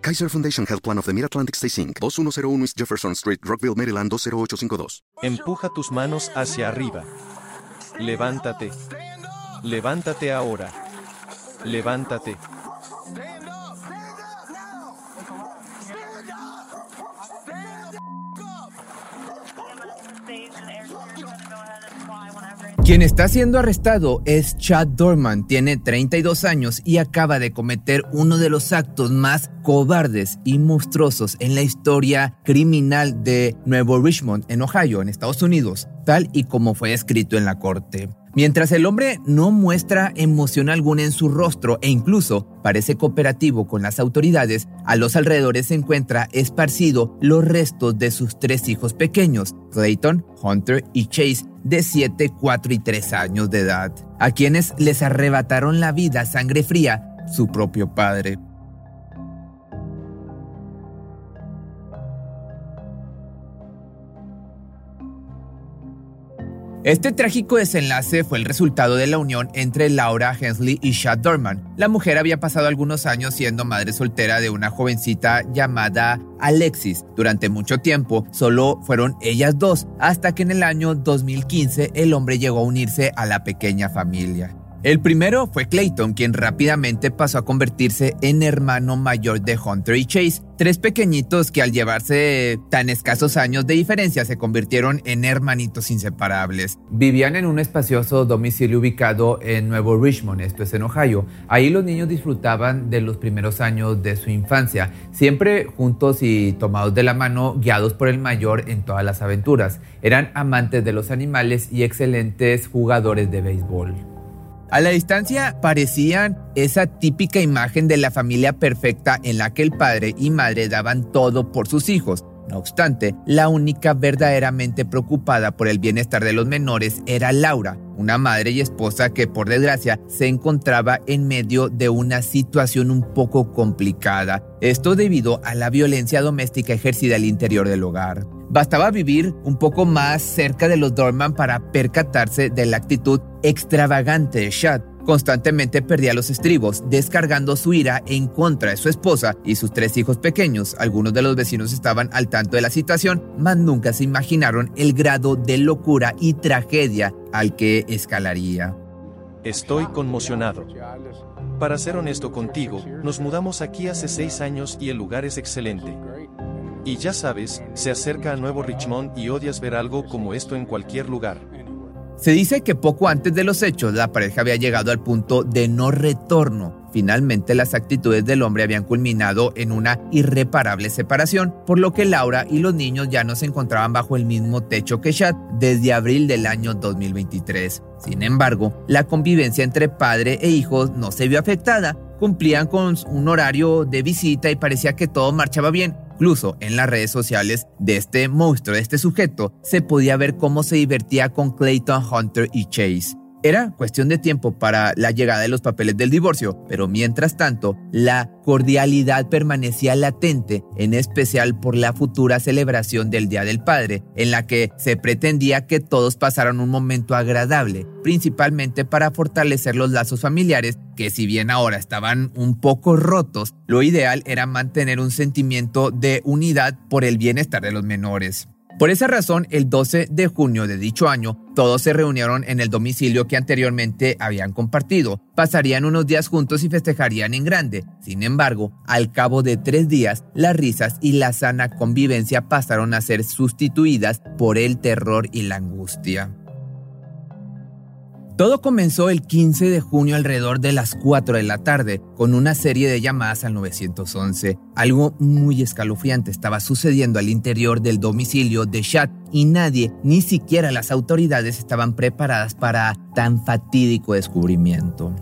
Kaiser Foundation Health Plan of the Mid-Atlantic Stay Inc., 2101 East Jefferson Street, Rockville, Maryland 20852. Empuja tus manos hacia arriba. Levántate. Levántate ahora. Levántate. Quien está siendo arrestado es Chad Dorman, tiene 32 años y acaba de cometer uno de los actos más cobardes y monstruosos en la historia criminal de Nuevo Richmond, en Ohio, en Estados Unidos, tal y como fue escrito en la corte. Mientras el hombre no muestra emoción alguna en su rostro e incluso parece cooperativo con las autoridades, a los alrededores se encuentra esparcido los restos de sus tres hijos pequeños, Clayton, Hunter y Chase, de 7, 4 y 3 años de edad, a quienes les arrebataron la vida a sangre fría su propio padre. Este trágico desenlace fue el resultado de la unión entre Laura Hensley y Chad Dorman. La mujer había pasado algunos años siendo madre soltera de una jovencita llamada Alexis. Durante mucho tiempo solo fueron ellas dos, hasta que en el año 2015 el hombre llegó a unirse a la pequeña familia. El primero fue Clayton, quien rápidamente pasó a convertirse en hermano mayor de Hunter y Chase, tres pequeñitos que al llevarse tan escasos años de diferencia se convirtieron en hermanitos inseparables. Vivían en un espacioso domicilio ubicado en Nuevo Richmond, esto es en Ohio. Ahí los niños disfrutaban de los primeros años de su infancia, siempre juntos y tomados de la mano, guiados por el mayor en todas las aventuras. Eran amantes de los animales y excelentes jugadores de béisbol. A la distancia parecían esa típica imagen de la familia perfecta en la que el padre y madre daban todo por sus hijos. No obstante, la única verdaderamente preocupada por el bienestar de los menores era Laura, una madre y esposa que por desgracia se encontraba en medio de una situación un poco complicada, esto debido a la violencia doméstica ejercida al interior del hogar. Bastaba vivir un poco más cerca de los Dorman para percatarse de la actitud extravagante de Chad. Constantemente perdía los estribos, descargando su ira en contra de su esposa y sus tres hijos pequeños. Algunos de los vecinos estaban al tanto de la situación, mas nunca se imaginaron el grado de locura y tragedia al que escalaría. Estoy conmocionado. Para ser honesto contigo, nos mudamos aquí hace seis años y el lugar es excelente. Y ya sabes, se acerca a Nuevo Richmond y odias ver algo como esto en cualquier lugar. Se dice que poco antes de los hechos la pareja había llegado al punto de no retorno. Finalmente las actitudes del hombre habían culminado en una irreparable separación, por lo que Laura y los niños ya no se encontraban bajo el mismo techo que Chad desde abril del año 2023. Sin embargo, la convivencia entre padre e hijos no se vio afectada. Cumplían con un horario de visita y parecía que todo marchaba bien, Incluso en las redes sociales de este monstruo, de este sujeto, se podía ver cómo se divertía con Clayton Hunter y Chase. Era cuestión de tiempo para la llegada de los papeles del divorcio, pero mientras tanto, la cordialidad permanecía latente, en especial por la futura celebración del Día del Padre, en la que se pretendía que todos pasaran un momento agradable, principalmente para fortalecer los lazos familiares, que si bien ahora estaban un poco rotos, lo ideal era mantener un sentimiento de unidad por el bienestar de los menores. Por esa razón, el 12 de junio de dicho año, todos se reunieron en el domicilio que anteriormente habían compartido. Pasarían unos días juntos y festejarían en grande. Sin embargo, al cabo de tres días, las risas y la sana convivencia pasaron a ser sustituidas por el terror y la angustia. Todo comenzó el 15 de junio alrededor de las 4 de la tarde con una serie de llamadas al 911. Algo muy escalofriante estaba sucediendo al interior del domicilio de Chad y nadie, ni siquiera las autoridades, estaban preparadas para tan fatídico descubrimiento.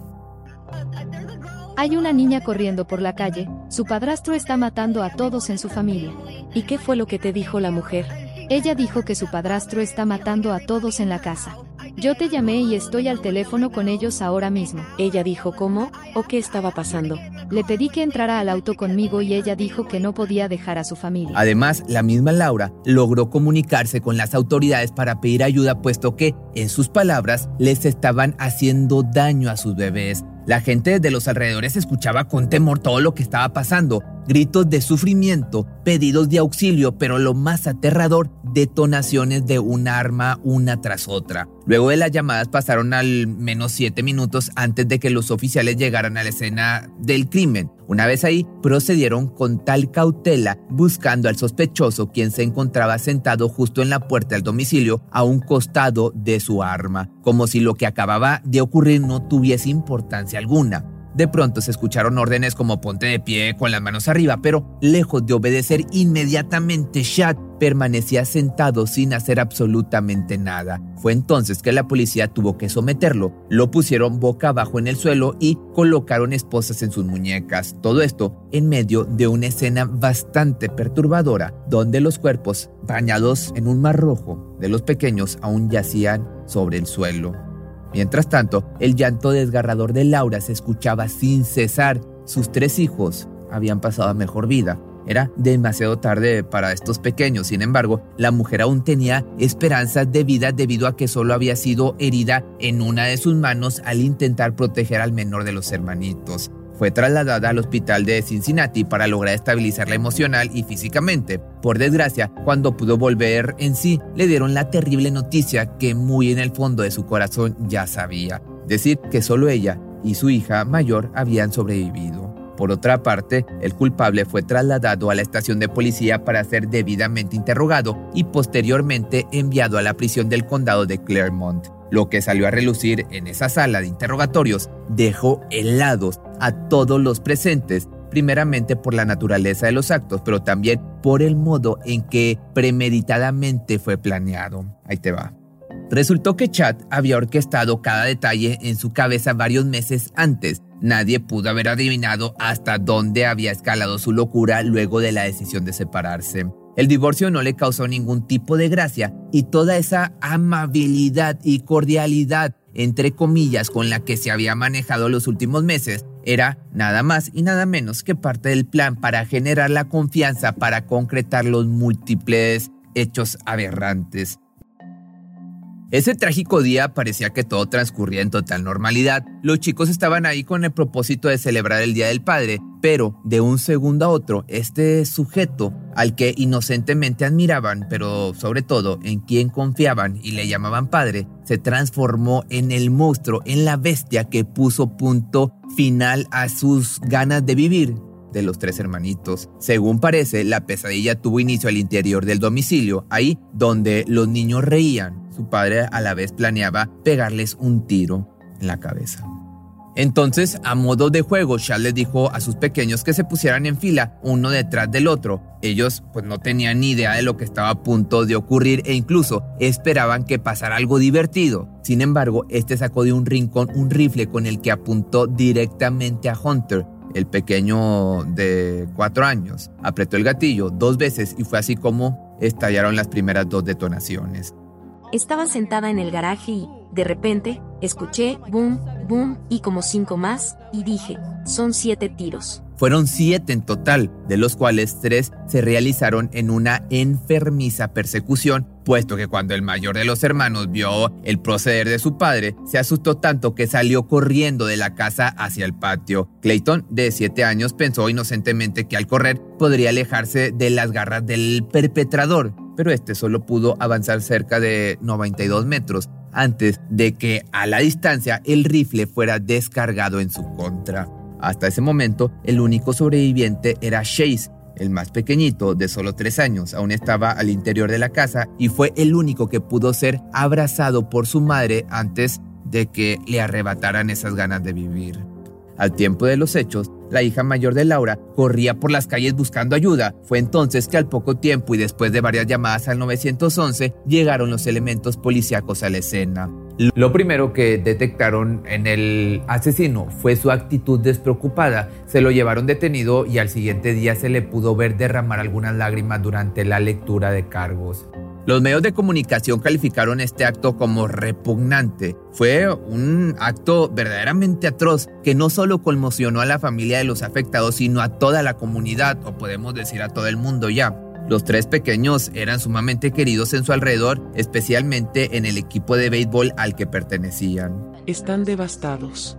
Hay una niña corriendo por la calle, su padrastro está matando a todos en su familia. ¿Y qué fue lo que te dijo la mujer? Ella dijo que su padrastro está matando a todos en la casa. Yo te llamé y estoy al teléfono con ellos ahora mismo. Ella dijo cómo o qué estaba pasando. Le pedí que entrara al auto conmigo y ella dijo que no podía dejar a su familia. Además, la misma Laura logró comunicarse con las autoridades para pedir ayuda puesto que, en sus palabras, les estaban haciendo daño a sus bebés. La gente de los alrededores escuchaba con temor todo lo que estaba pasando gritos de sufrimiento, pedidos de auxilio, pero lo más aterrador, detonaciones de un arma una tras otra. Luego de las llamadas pasaron al menos siete minutos antes de que los oficiales llegaran a la escena del crimen. Una vez ahí, procedieron con tal cautela buscando al sospechoso quien se encontraba sentado justo en la puerta del domicilio a un costado de su arma, como si lo que acababa de ocurrir no tuviese importancia alguna. De pronto se escucharon órdenes como ponte de pie con las manos arriba, pero lejos de obedecer inmediatamente, Shad permanecía sentado sin hacer absolutamente nada. Fue entonces que la policía tuvo que someterlo. Lo pusieron boca abajo en el suelo y colocaron esposas en sus muñecas. Todo esto en medio de una escena bastante perturbadora, donde los cuerpos, bañados en un mar rojo, de los pequeños aún yacían sobre el suelo. Mientras tanto, el llanto desgarrador de Laura se escuchaba sin cesar. Sus tres hijos habían pasado mejor vida. Era demasiado tarde para estos pequeños, sin embargo, la mujer aún tenía esperanzas de vida debido a que solo había sido herida en una de sus manos al intentar proteger al menor de los hermanitos. Fue trasladada al hospital de Cincinnati para lograr estabilizarla emocional y físicamente. Por desgracia, cuando pudo volver en sí, le dieron la terrible noticia que muy en el fondo de su corazón ya sabía. Decir que solo ella y su hija mayor habían sobrevivido. Por otra parte, el culpable fue trasladado a la estación de policía para ser debidamente interrogado y posteriormente enviado a la prisión del condado de Claremont. Lo que salió a relucir en esa sala de interrogatorios dejó helados a todos los presentes, primeramente por la naturaleza de los actos, pero también por el modo en que premeditadamente fue planeado. Ahí te va. Resultó que Chad había orquestado cada detalle en su cabeza varios meses antes. Nadie pudo haber adivinado hasta dónde había escalado su locura luego de la decisión de separarse. El divorcio no le causó ningún tipo de gracia y toda esa amabilidad y cordialidad, entre comillas, con la que se había manejado los últimos meses, era nada más y nada menos que parte del plan para generar la confianza para concretar los múltiples hechos aberrantes. Ese trágico día parecía que todo transcurría en total normalidad. Los chicos estaban ahí con el propósito de celebrar el Día del Padre, pero de un segundo a otro, este sujeto al que inocentemente admiraban, pero sobre todo en quien confiaban y le llamaban padre, se transformó en el monstruo, en la bestia que puso punto final a sus ganas de vivir de los tres hermanitos. Según parece, la pesadilla tuvo inicio al interior del domicilio, ahí donde los niños reían su padre a la vez planeaba pegarles un tiro en la cabeza. Entonces, a modo de juego, Charles les dijo a sus pequeños que se pusieran en fila, uno detrás del otro. Ellos pues no tenían ni idea de lo que estaba a punto de ocurrir e incluso esperaban que pasara algo divertido. Sin embargo, este sacó de un rincón un rifle con el que apuntó directamente a Hunter, el pequeño de cuatro años. Apretó el gatillo dos veces y fue así como estallaron las primeras dos detonaciones. Estaba sentada en el garaje y, de repente, escuché boom, boom y como cinco más, y dije, son siete tiros. Fueron siete en total, de los cuales tres se realizaron en una enfermiza persecución, puesto que cuando el mayor de los hermanos vio el proceder de su padre, se asustó tanto que salió corriendo de la casa hacia el patio. Clayton, de siete años, pensó inocentemente que al correr podría alejarse de las garras del perpetrador, pero este solo pudo avanzar cerca de 92 metros antes de que a la distancia el rifle fuera descargado en su contra. Hasta ese momento, el único sobreviviente era Chase, el más pequeñito, de solo tres años, aún estaba al interior de la casa y fue el único que pudo ser abrazado por su madre antes de que le arrebataran esas ganas de vivir. Al tiempo de los hechos, la hija mayor de Laura corría por las calles buscando ayuda. Fue entonces que al poco tiempo y después de varias llamadas al 911 llegaron los elementos policíacos a la escena. Lo primero que detectaron en el asesino fue su actitud despreocupada. Se lo llevaron detenido y al siguiente día se le pudo ver derramar algunas lágrimas durante la lectura de cargos. Los medios de comunicación calificaron este acto como repugnante. Fue un acto verdaderamente atroz que no solo conmocionó a la familia de los afectados, sino a toda la comunidad, o podemos decir a todo el mundo ya. Los tres pequeños eran sumamente queridos en su alrededor, especialmente en el equipo de béisbol al que pertenecían. Están devastados.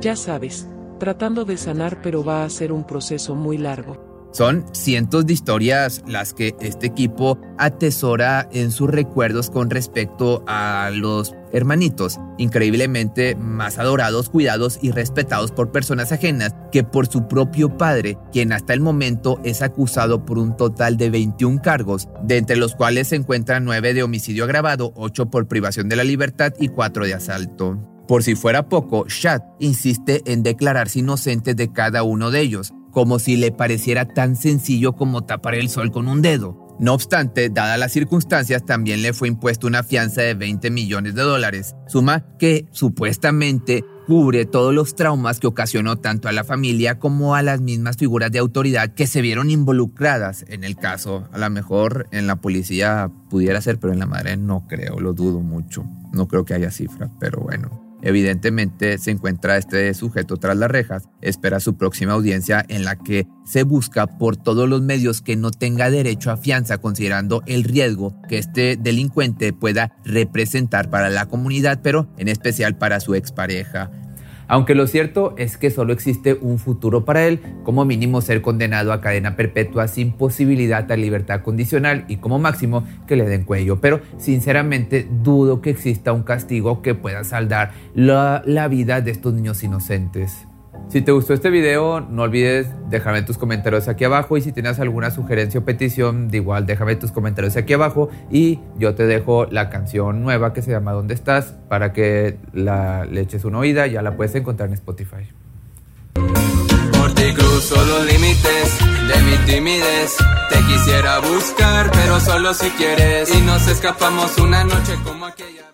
Ya sabes, tratando de sanar, pero va a ser un proceso muy largo. Son cientos de historias las que este equipo atesora en sus recuerdos con respecto a los hermanitos, increíblemente más adorados, cuidados y respetados por personas ajenas que por su propio padre, quien hasta el momento es acusado por un total de 21 cargos, de entre los cuales se encuentran 9 de homicidio agravado, 8 por privación de la libertad y 4 de asalto. Por si fuera poco, Shad insiste en declararse inocente de cada uno de ellos, como si le pareciera tan sencillo como tapar el sol con un dedo. No obstante, dadas las circunstancias, también le fue impuesta una fianza de 20 millones de dólares, suma que supuestamente cubre todos los traumas que ocasionó tanto a la familia como a las mismas figuras de autoridad que se vieron involucradas en el caso. A lo mejor en la policía pudiera ser, pero en la madre no creo, lo dudo mucho. No creo que haya cifra, pero bueno. Evidentemente se encuentra este sujeto tras las rejas, espera su próxima audiencia en la que se busca por todos los medios que no tenga derecho a fianza considerando el riesgo que este delincuente pueda representar para la comunidad, pero en especial para su expareja. Aunque lo cierto es que solo existe un futuro para él, como mínimo ser condenado a cadena perpetua sin posibilidad a libertad condicional y como máximo que le den cuello. Pero sinceramente dudo que exista un castigo que pueda saldar la, la vida de estos niños inocentes. Si te gustó este video, no olvides dejarme tus comentarios aquí abajo y si tienes alguna sugerencia o petición, de igual déjame tus comentarios aquí abajo y yo te dejo la canción nueva que se llama ¿Dónde estás? para que la le eches una oída, ya la puedes encontrar en Spotify. Por ti cruzo los límites de mi timidez. Te quisiera buscar, pero solo si quieres. Y nos escapamos una noche como aquella.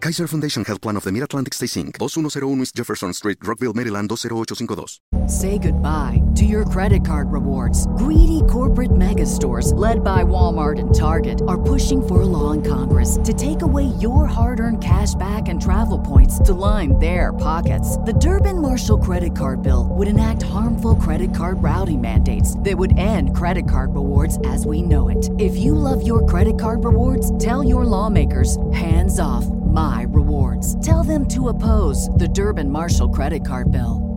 Kaiser Foundation Health Plan of the Mid-Atlantic Stay Inc., 2101 East Jefferson Street, Rockville, Maryland, 20852. Say goodbye to your credit card rewards. Greedy corporate mega stores, led by Walmart and Target, are pushing for a law in Congress to take away your hard earned cash back and travel points to line their pockets. The Durbin Marshall credit card bill would enact harmful credit card routing mandates that would end credit card rewards as we know it. If you love your credit card rewards, tell your lawmakers hands off my rewards. Tell them to oppose the Durban Marshall credit card bill.